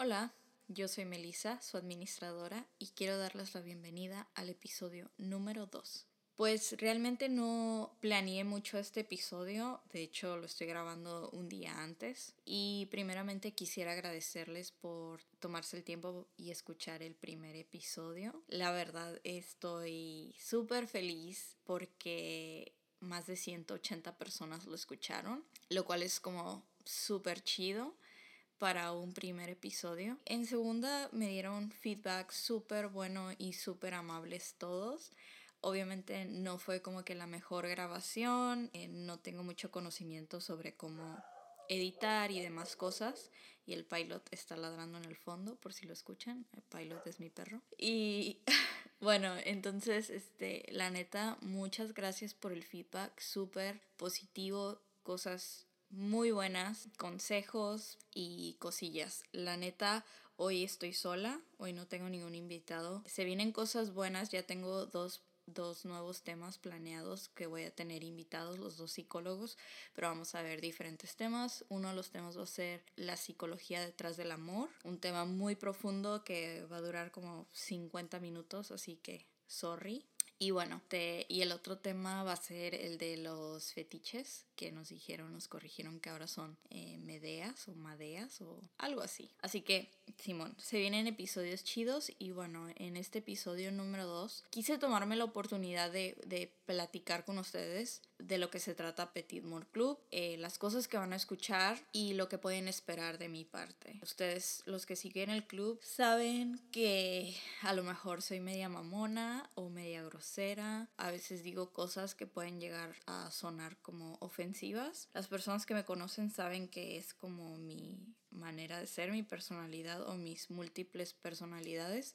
Hola, yo soy Melissa, su administradora, y quiero darles la bienvenida al episodio número 2. Pues realmente no planeé mucho este episodio, de hecho lo estoy grabando un día antes y primeramente quisiera agradecerles por tomarse el tiempo y escuchar el primer episodio. La verdad estoy súper feliz porque más de 180 personas lo escucharon, lo cual es como súper chido para un primer episodio. En segunda me dieron feedback súper bueno y súper amables todos. Obviamente no fue como que la mejor grabación, eh, no tengo mucho conocimiento sobre cómo editar y demás cosas. Y el pilot está ladrando en el fondo, por si lo escuchan. El pilot es mi perro. Y bueno, entonces, este, la neta, muchas gracias por el feedback, súper positivo, cosas muy buenas, consejos y cosillas. La neta, hoy estoy sola, hoy no tengo ningún invitado. Se vienen cosas buenas, ya tengo dos dos nuevos temas planeados que voy a tener invitados los dos psicólogos, pero vamos a ver diferentes temas. Uno de los temas va a ser la psicología detrás del amor, un tema muy profundo que va a durar como 50 minutos, así que sorry. Y bueno, te, y el otro tema va a ser el de los fetiches, que nos dijeron, nos corrigieron que ahora son eh, medeas o madeas o algo así. Así que, Simón, se vienen episodios chidos y bueno, en este episodio número 2 quise tomarme la oportunidad de, de, platicar con ustedes de lo que se trata Petit More Club, eh, las cosas que van a escuchar y lo que pueden esperar de mi parte. Ustedes, los que siguen el club, saben que a lo mejor soy media mamona o media grosera. A veces digo cosas que pueden llegar a sonar como ofensivas. Las personas que me conocen saben que es como mi manera de ser, mi personalidad o mis múltiples personalidades.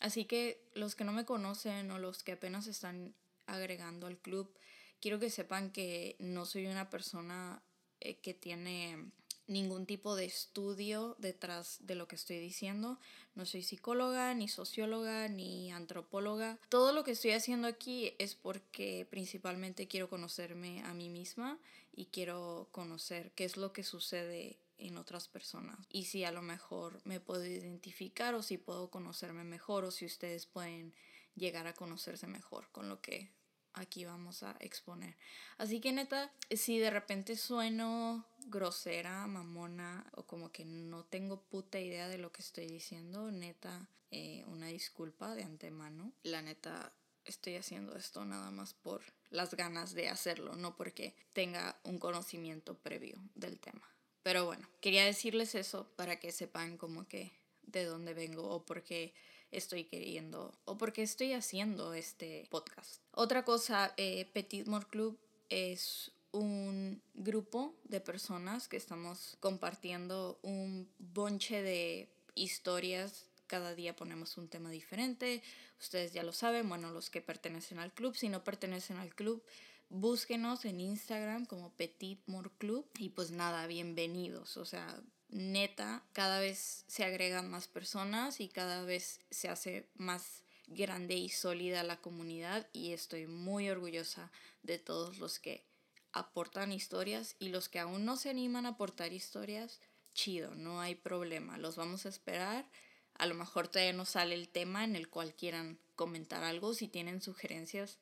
Así que los que no me conocen o los que apenas están agregando al club, quiero que sepan que no soy una persona eh, que tiene ningún tipo de estudio detrás de lo que estoy diciendo. No soy psicóloga, ni socióloga, ni antropóloga. Todo lo que estoy haciendo aquí es porque principalmente quiero conocerme a mí misma y quiero conocer qué es lo que sucede en otras personas. Y si a lo mejor me puedo identificar o si puedo conocerme mejor o si ustedes pueden llegar a conocerse mejor con lo que aquí vamos a exponer. Así que neta, si de repente sueno grosera, mamona o como que no tengo puta idea de lo que estoy diciendo, neta, eh, una disculpa de antemano. La neta, estoy haciendo esto nada más por las ganas de hacerlo, no porque tenga un conocimiento previo del tema. Pero bueno, quería decirles eso para que sepan como que de dónde vengo o por qué estoy queriendo o por qué estoy haciendo este podcast. Otra cosa, eh, Petit More Club es un grupo de personas que estamos compartiendo un bonche de historias. Cada día ponemos un tema diferente. Ustedes ya lo saben, bueno, los que pertenecen al club, si no pertenecen al club, búsquenos en Instagram como Petit More Club. Y pues nada, bienvenidos. O sea, neta, cada vez se agregan más personas y cada vez se hace más grande y sólida la comunidad y estoy muy orgullosa de todos los que aportan historias y los que aún no se animan a aportar historias, chido, no hay problema, los vamos a esperar. A lo mejor todavía no sale el tema en el cual quieran comentar algo, si tienen sugerencias,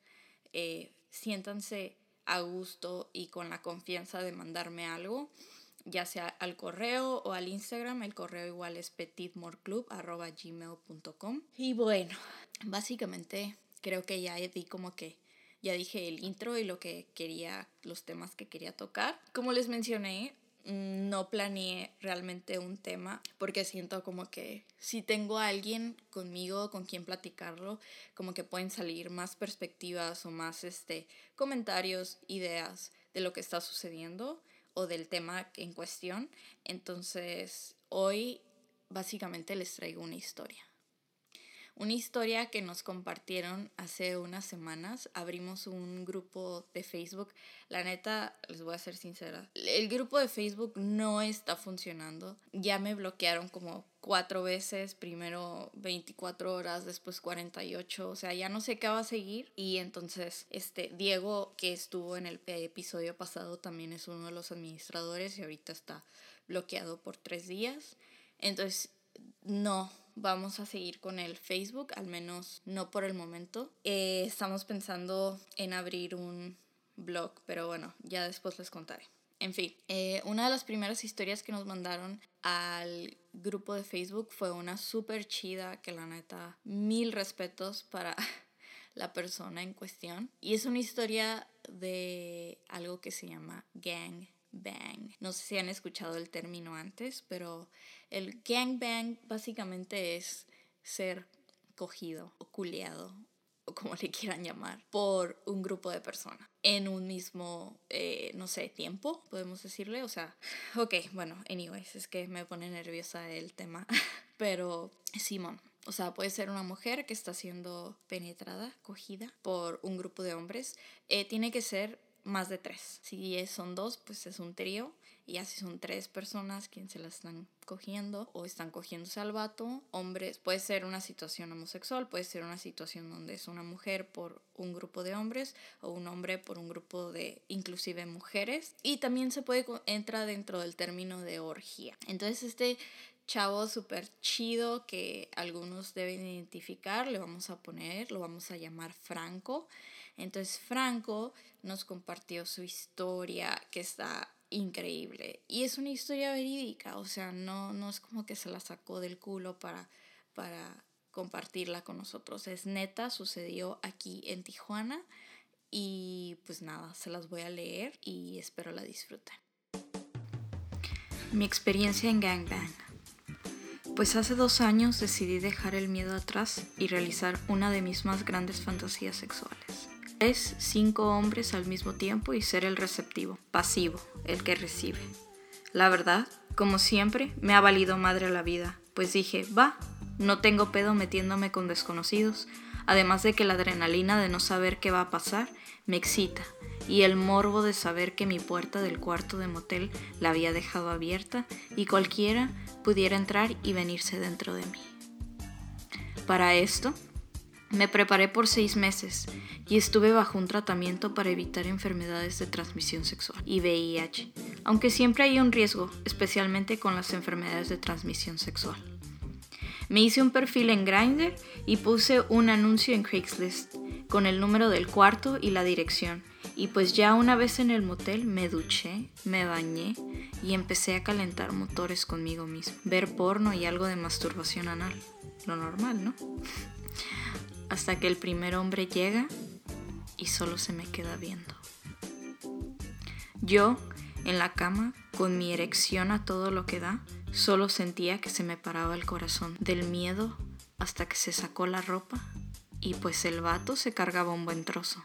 eh, siéntanse a gusto y con la confianza de mandarme algo ya sea al correo o al Instagram. El correo igual es petitmoreclub.gmail.com. Y bueno, básicamente creo que ya di como que ya dije el intro y lo que quería, los temas que quería tocar. Como les mencioné, no planeé realmente un tema porque siento como que si tengo a alguien conmigo con quien platicarlo, como que pueden salir más perspectivas o más este comentarios, ideas de lo que está sucediendo o del tema en cuestión. Entonces, hoy básicamente les traigo una historia. Una historia que nos compartieron hace unas semanas. Abrimos un grupo de Facebook. La neta, les voy a ser sincera, el grupo de Facebook no está funcionando. Ya me bloquearon como cuatro veces, primero 24 horas, después 48, o sea, ya no sé qué va a seguir. Y entonces, este, Diego, que estuvo en el episodio pasado, también es uno de los administradores y ahorita está bloqueado por tres días. Entonces, no, vamos a seguir con el Facebook, al menos no por el momento. Eh, estamos pensando en abrir un blog, pero bueno, ya después les contaré. En fin, eh, una de las primeras historias que nos mandaron al grupo de Facebook fue una súper chida que la neta, mil respetos para la persona en cuestión. Y es una historia de algo que se llama gang No sé si han escuchado el término antes, pero el gangbang básicamente es ser cogido o culeado o como le quieran llamar, por un grupo de personas en un mismo, eh, no sé, tiempo, podemos decirle. O sea, ok, bueno, anyways, es que me pone nerviosa el tema. Pero, Simón, o sea, puede ser una mujer que está siendo penetrada, cogida por un grupo de hombres. Eh, tiene que ser más de tres. Si son dos, pues es un trío. Y así son tres personas quien se la están cogiendo o están cogiéndose al vato. Hombres, puede ser una situación homosexual, puede ser una situación donde es una mujer por un grupo de hombres o un hombre por un grupo de inclusive mujeres. Y también se puede, entra dentro del término de orgía. Entonces este chavo súper chido que algunos deben identificar, le vamos a poner, lo vamos a llamar Franco. Entonces Franco nos compartió su historia que está increíble. Y es una historia verídica, o sea, no, no es como que se la sacó del culo para, para compartirla con nosotros. Es neta, sucedió aquí en Tijuana. Y pues nada, se las voy a leer y espero la disfruten. Mi experiencia en Gangbang. Pues hace dos años decidí dejar el miedo atrás y realizar una de mis más grandes fantasías sexuales es cinco hombres al mismo tiempo y ser el receptivo, pasivo, el que recibe. La verdad, como siempre, me ha valido madre la vida, pues dije, va, no tengo pedo metiéndome con desconocidos, además de que la adrenalina de no saber qué va a pasar me excita, y el morbo de saber que mi puerta del cuarto de motel la había dejado abierta y cualquiera pudiera entrar y venirse dentro de mí. Para esto, me preparé por seis meses y estuve bajo un tratamiento para evitar enfermedades de transmisión sexual y VIH, aunque siempre hay un riesgo, especialmente con las enfermedades de transmisión sexual. Me hice un perfil en Grindr y puse un anuncio en Craigslist con el número del cuarto y la dirección. Y pues ya una vez en el motel me duché, me bañé y empecé a calentar motores conmigo mismo. Ver porno y algo de masturbación anal. Lo normal, ¿no? hasta que el primer hombre llega y solo se me queda viendo. Yo, en la cama, con mi erección a todo lo que da, solo sentía que se me paraba el corazón del miedo hasta que se sacó la ropa y pues el vato se cargaba un buen trozo.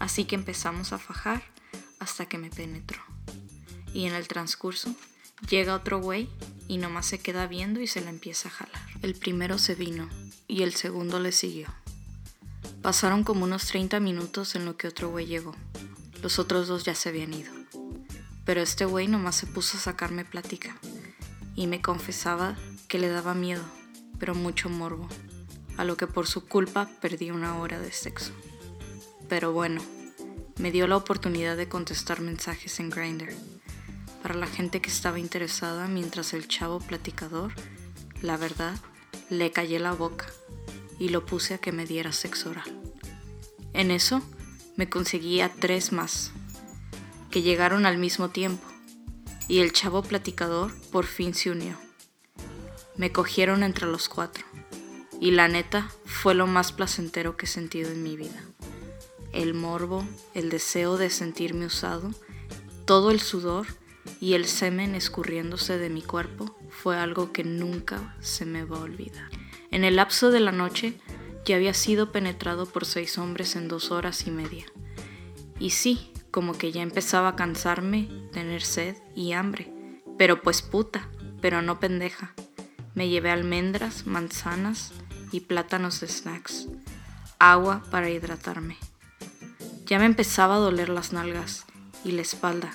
Así que empezamos a fajar hasta que me penetró. Y en el transcurso llega otro güey y nomás se queda viendo y se la empieza a jalar. El primero se vino y el segundo le siguió. Pasaron como unos 30 minutos en lo que otro güey llegó. Los otros dos ya se habían ido. Pero este güey nomás se puso a sacarme plática y me confesaba que le daba miedo, pero mucho morbo, a lo que por su culpa perdí una hora de sexo. Pero bueno, me dio la oportunidad de contestar mensajes en Grindr. Para la gente que estaba interesada mientras el chavo platicador, la verdad, le callé la boca y lo puse a que me diera sexo oral. En eso me conseguí tres más, que llegaron al mismo tiempo, y el chavo platicador por fin se unió. Me cogieron entre los cuatro, y la neta fue lo más placentero que he sentido en mi vida. El morbo, el deseo de sentirme usado, todo el sudor y el semen escurriéndose de mi cuerpo fue algo que nunca se me va a olvidar. En el lapso de la noche ya había sido penetrado por seis hombres en dos horas y media. Y sí, como que ya empezaba a cansarme, tener sed y hambre. Pero pues puta, pero no pendeja. Me llevé almendras, manzanas, y plátanos de snacks, agua para hidratarme. Ya me empezaba a doler las nalgas y la espalda,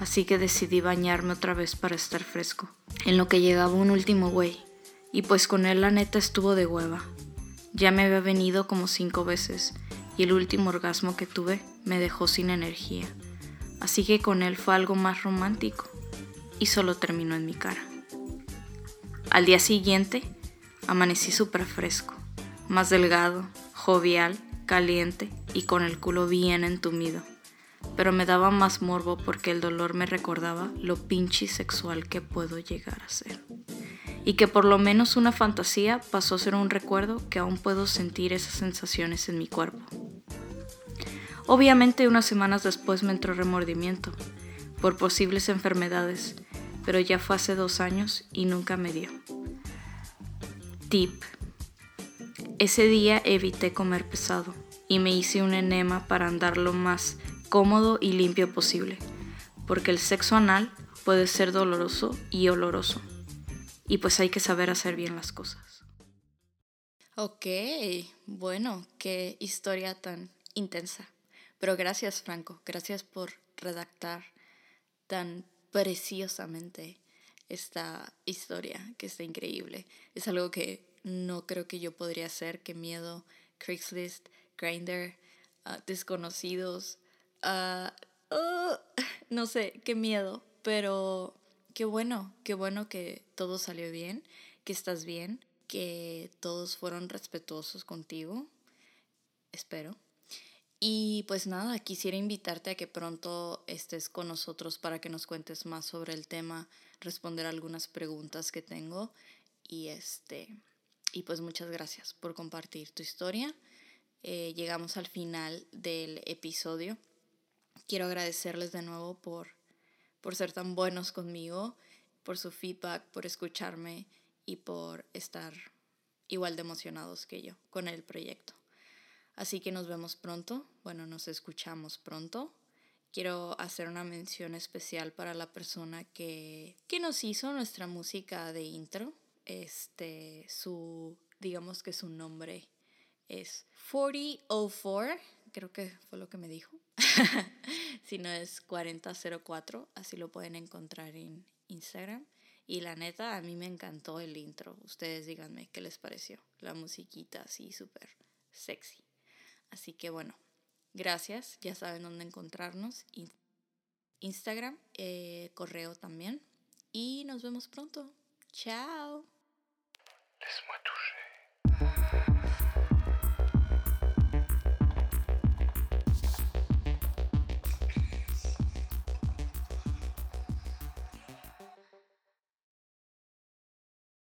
así que decidí bañarme otra vez para estar fresco. En lo que llegaba un último güey, y pues con él la neta estuvo de hueva. Ya me había venido como cinco veces y el último orgasmo que tuve me dejó sin energía. Así que con él fue algo más romántico y solo terminó en mi cara. Al día siguiente amanecí súper fresco, más delgado, jovial, caliente y con el culo bien entumido. Pero me daba más morbo porque el dolor me recordaba lo pinche sexual que puedo llegar a ser y que por lo menos una fantasía pasó a ser un recuerdo que aún puedo sentir esas sensaciones en mi cuerpo. Obviamente unas semanas después me entró remordimiento por posibles enfermedades, pero ya fue hace dos años y nunca me dio. Tip. Ese día evité comer pesado y me hice un enema para andar lo más cómodo y limpio posible, porque el sexo anal puede ser doloroso y oloroso y pues hay que saber hacer bien las cosas. Ok, bueno, qué historia tan intensa. Pero gracias Franco, gracias por redactar tan preciosamente esta historia que está increíble. Es algo que no creo que yo podría hacer, qué miedo. Craigslist, Grindr, ah, desconocidos, oh, no sé, qué miedo, pero qué bueno, qué bueno que todo salió bien, que estás bien, que todos fueron respetuosos contigo, espero. Y pues nada, quisiera invitarte a que pronto estés con nosotros para que nos cuentes más sobre el tema, responder algunas preguntas que tengo y este y pues muchas gracias por compartir tu historia. Eh, llegamos al final del episodio. Quiero agradecerles de nuevo por por ser tan buenos conmigo, por su feedback, por escucharme y por estar igual de emocionados que yo con el proyecto. Así que nos vemos pronto, bueno, nos escuchamos pronto. Quiero hacer una mención especial para la persona que, que nos hizo nuestra música de intro. Este, su, digamos que su nombre es 4004 creo que fue lo que me dijo. si no es 4004, así lo pueden encontrar en Instagram. Y la neta, a mí me encantó el intro. Ustedes díganme qué les pareció. La musiquita así súper sexy. Así que bueno, gracias. Ya saben dónde encontrarnos. Instagram, eh, correo también. Y nos vemos pronto. Chao. Laisse-moi toucher.